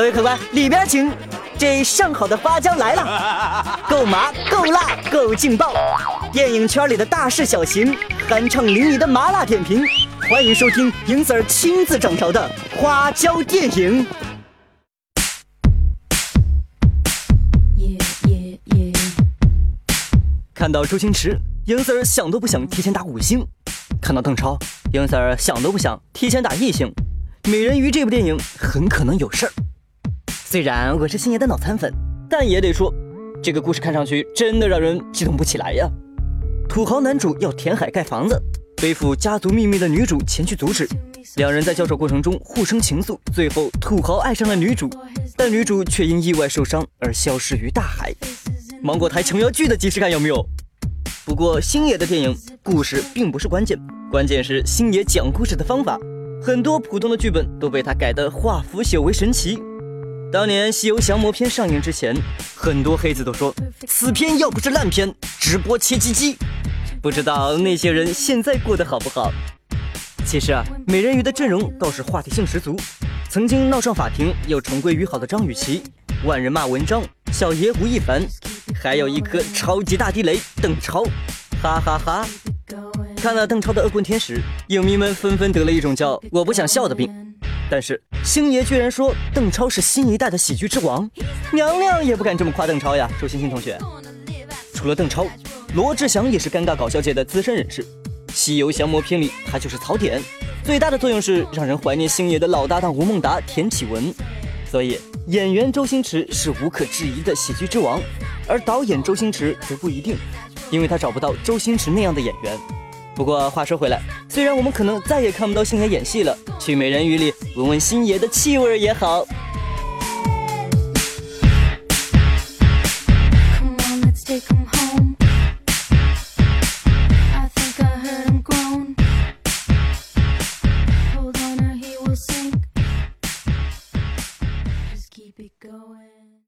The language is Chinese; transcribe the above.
各位客官，里边请。这上好的花椒来了，够麻，够辣，够劲爆！电影圈里的大事小情，酣畅淋漓的麻辣点评，欢迎收听银 Sir 亲自掌勺的花椒电影。看到周星驰，银 Sir 想都不想提前打五星；看到邓超，银 Sir 想都不想提前打一星。美人鱼这部电影很可能有事儿。虽然我是星爷的脑残粉，但也得说，这个故事看上去真的让人激动不起来呀。土豪男主要填海盖房子，背负家族秘密的女主前去阻止，两人在交手过程中互生情愫，最后土豪爱上了女主，但女主却因意外受伤而消失于大海。芒果台琼瑶剧的即视感有没有？不过星爷的电影故事并不是关键，关键是星爷讲故事的方法，很多普通的剧本都被他改得化腐朽为神奇。当年《西游降魔篇》上映之前，很多黑子都说此片要不是烂片，直播切鸡鸡。不知道那些人现在过得好不好？其实啊，美人鱼的阵容倒是话题性十足。曾经闹上法庭又重归于好的张雨绮，万人骂文章小爷吴亦凡，还有一颗超级大地雷邓超，哈哈哈！看了邓超的恶棍天使，影迷们纷纷得了一种叫我不想笑的病。但是星爷居然说邓超是新一代的喜剧之王，娘娘也不敢这么夸邓超呀。周星星同学，除了邓超，罗志祥也是尴尬搞笑界的资深人士，《西游降魔篇》里他就是槽点，最大的作用是让人怀念星爷的老搭档吴孟达、田启文。所以演员周星驰是无可置疑的喜剧之王，而导演周星驰则不一定，因为他找不到周星驰那样的演员。不过话说回来，虽然我们可能再也看不到星爷演戏了，去美人鱼里闻闻星爷的气味也好。